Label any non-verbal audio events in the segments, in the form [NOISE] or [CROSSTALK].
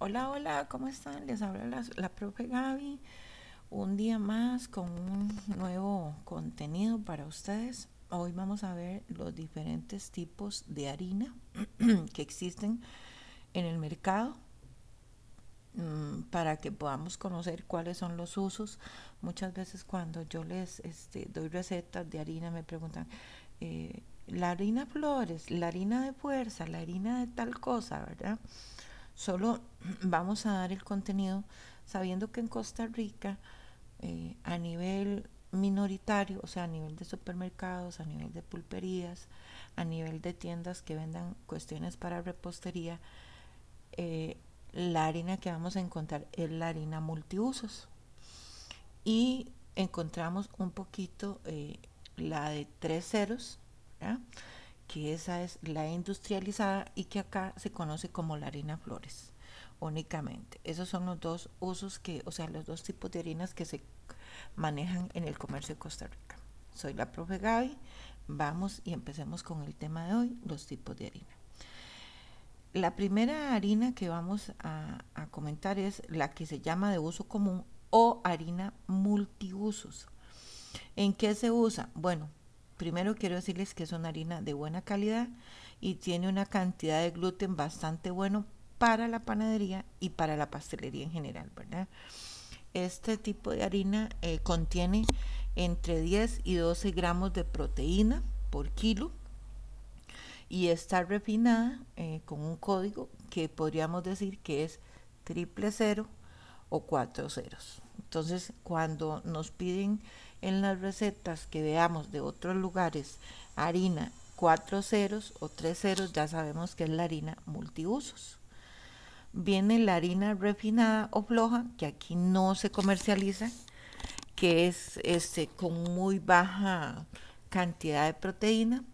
Hola, hola, ¿cómo están? Les habla la, la profe Gaby. Un día más con un nuevo contenido para ustedes. Hoy vamos a ver los diferentes tipos de harina [CLEARS THROAT] que existen en el mercado mm, para que podamos conocer cuáles son los usos. Muchas veces cuando yo les este, doy recetas de harina me preguntan, eh, la harina flores, la harina de fuerza, la harina de tal cosa, ¿verdad? Solo [CLEARS THROAT] vamos a dar el contenido sabiendo que en Costa Rica eh, a nivel minoritario, o sea, a nivel de supermercados, a nivel de pulperías, a nivel de tiendas que vendan cuestiones para repostería, eh, la harina que vamos a encontrar es la harina multiusos. Y encontramos un poquito eh, la de tres ceros, que esa es la industrializada y que acá se conoce como la harina flores únicamente. Esos son los dos usos que, o sea, los dos tipos de harinas que se manejan en el comercio de Costa Rica. Soy la profe Gaby. Vamos y empecemos con el tema de hoy, los tipos de harina. La primera harina que vamos a, a comentar es la que se llama de uso común o harina multiusos. ¿En qué se usa? Bueno, primero quiero decirles que es una harina de buena calidad y tiene una cantidad de gluten bastante bueno para la panadería y para la pastelería en general, ¿verdad? Este tipo de harina eh, contiene entre 10 y 12 gramos de proteína por kilo y está refinada eh, con un código que podríamos decir que es triple cero o cuatro ceros. Entonces, cuando nos piden en las recetas que veamos de otros lugares harina cuatro ceros o tres ceros, ya sabemos que es la harina multiusos viene la harina refinada o floja, que aquí no se comercializa, que es este, con muy baja cantidad de proteína.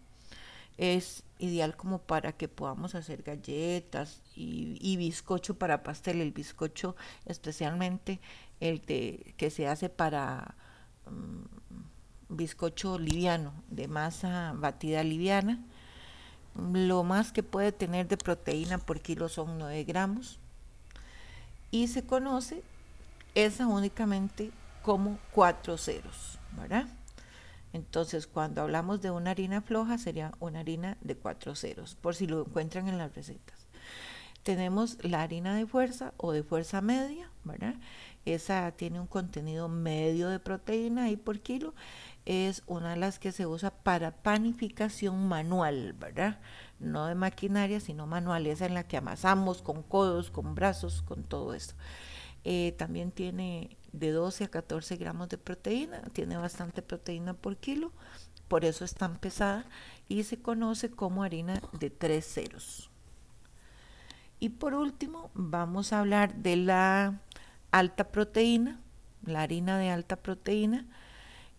Es ideal como para que podamos hacer galletas y, bizcocho para pastel. El bizcocho especialmente el de, que se hace para bizcocho liviano, de masa batida liviana lo más que puede tener de proteína por kilo son 9 gramos y se conoce esa únicamente como 4 ceros, ¿verdad? Entonces, cuando hablamos de una harina floja, sería una harina de 4 ceros, por si lo encuentran en las recetas. Tenemos la harina de fuerza o de fuerza media, ¿verdad? Esa tiene un contenido medio de proteína ahí por kilo es una de las que se usa para panificación manual, ¿verdad? No de maquinaria, sino manual, esa en la que amasamos con codos, con brazos, con todo esto. Eh, también tiene de 12 a 14 gramos de proteína, tiene bastante proteína por kilo, por eso es tan pesada y se conoce como harina de tres ceros. Y por último, vamos a hablar de la alta proteína, la harina de alta proteína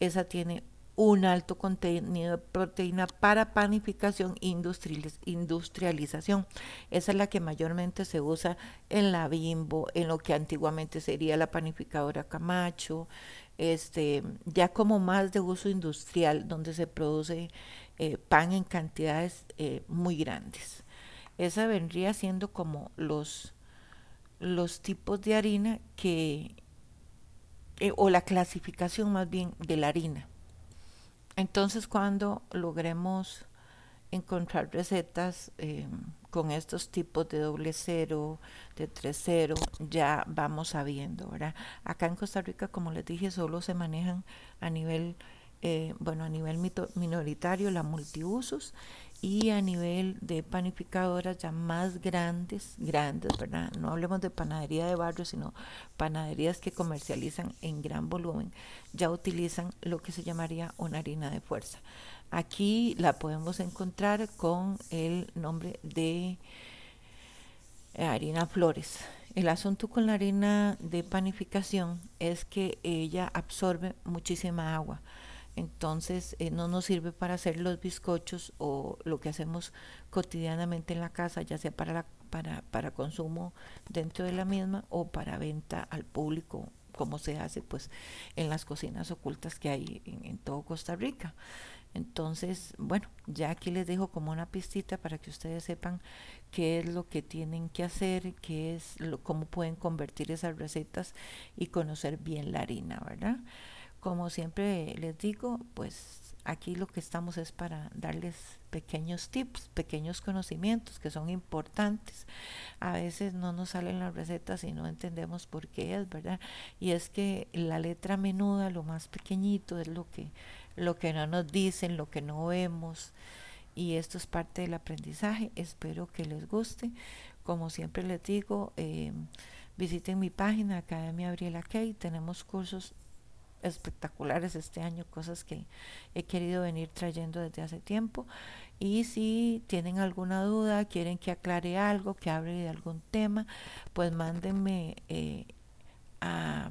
esa tiene un alto contenido de proteína para panificación e industrialización. Esa es la que mayormente se usa en la Bimbo, en lo que antiguamente sería la panificadora Camacho, este, ya como más de uso industrial, donde se produce eh, pan en cantidades eh, muy grandes. Esa vendría siendo como los, los tipos de harina que eh, o la clasificación más bien de la harina. Entonces cuando logremos encontrar recetas eh, con estos tipos de doble cero, de tres cero, ya vamos sabiendo, ¿verdad? Acá en Costa Rica, como les dije, solo se manejan a nivel, eh, bueno, a nivel minoritario la multiusos y a nivel de panificadoras ya más grandes, grandes, ¿verdad? No hablemos de panadería de barrio, sino panaderías que comercializan en gran volumen, ya utilizan lo que se llamaría una harina de fuerza. Aquí la podemos encontrar con el nombre de harina flores. El asunto con la harina de panificación es que ella absorbe muchísima agua entonces eh, no nos sirve para hacer los bizcochos o lo que hacemos cotidianamente en la casa, ya sea para, para, para consumo dentro de la misma o para venta al público, como se hace pues en las cocinas ocultas que hay en, todo Costa Rica. Entonces, bueno, ya aquí les dejo como una pistita para que ustedes sepan qué es lo que tienen que hacer, qué es lo, cómo pueden convertir esas recetas y conocer bien la harina, ¿verdad? Como siempre les digo, pues Aquí lo que estamos es para darles pequeños tips, pequeños conocimientos que son importantes. A veces no nos salen las recetas y no entendemos por qué es, ¿verdad? Y es que la letra menuda, lo más pequeñito, es lo que, lo que no nos dicen, lo que no vemos. Y esto es parte del aprendizaje. Espero que les guste. Como siempre les digo, eh, visiten mi página Academia Gabriela Kay. Tenemos cursos espectaculares este año, cosas que he querido venir trayendo desde hace tiempo. Y si tienen alguna duda, quieren que aclare algo, que hable de algún tema, pues mándenme eh, a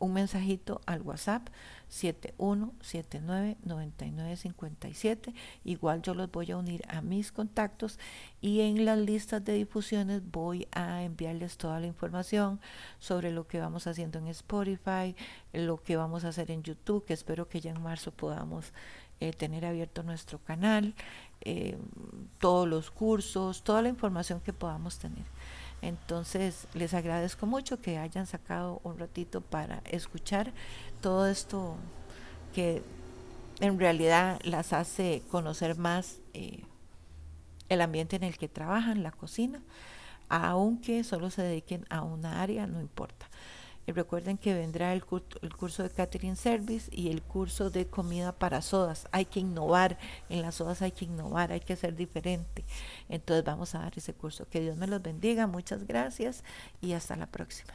un mensajito al WhatsApp 71799957. Igual yo los voy a unir a mis contactos y en las listas de difusiones voy a enviarles toda la información sobre lo que vamos haciendo en Spotify, lo que vamos a hacer en YouTube, que espero que ya en marzo podamos eh, tener abierto nuestro canal, eh, todos los cursos, toda la información que podamos tener. Entonces, les agradezco mucho que hayan sacado un ratito para escuchar todo esto que en realidad las hace conocer más eh, el ambiente en el que trabajan, la cocina, aunque solo se dediquen a una área, no importa. Y recuerden que vendrá el, curso de Catering Service y el curso de comida para sodas. Hay que innovar, en las sodas hay que innovar, hay que ser diferente. Entonces vamos a dar ese curso. Que Dios me los bendiga, muchas gracias y hasta la próxima.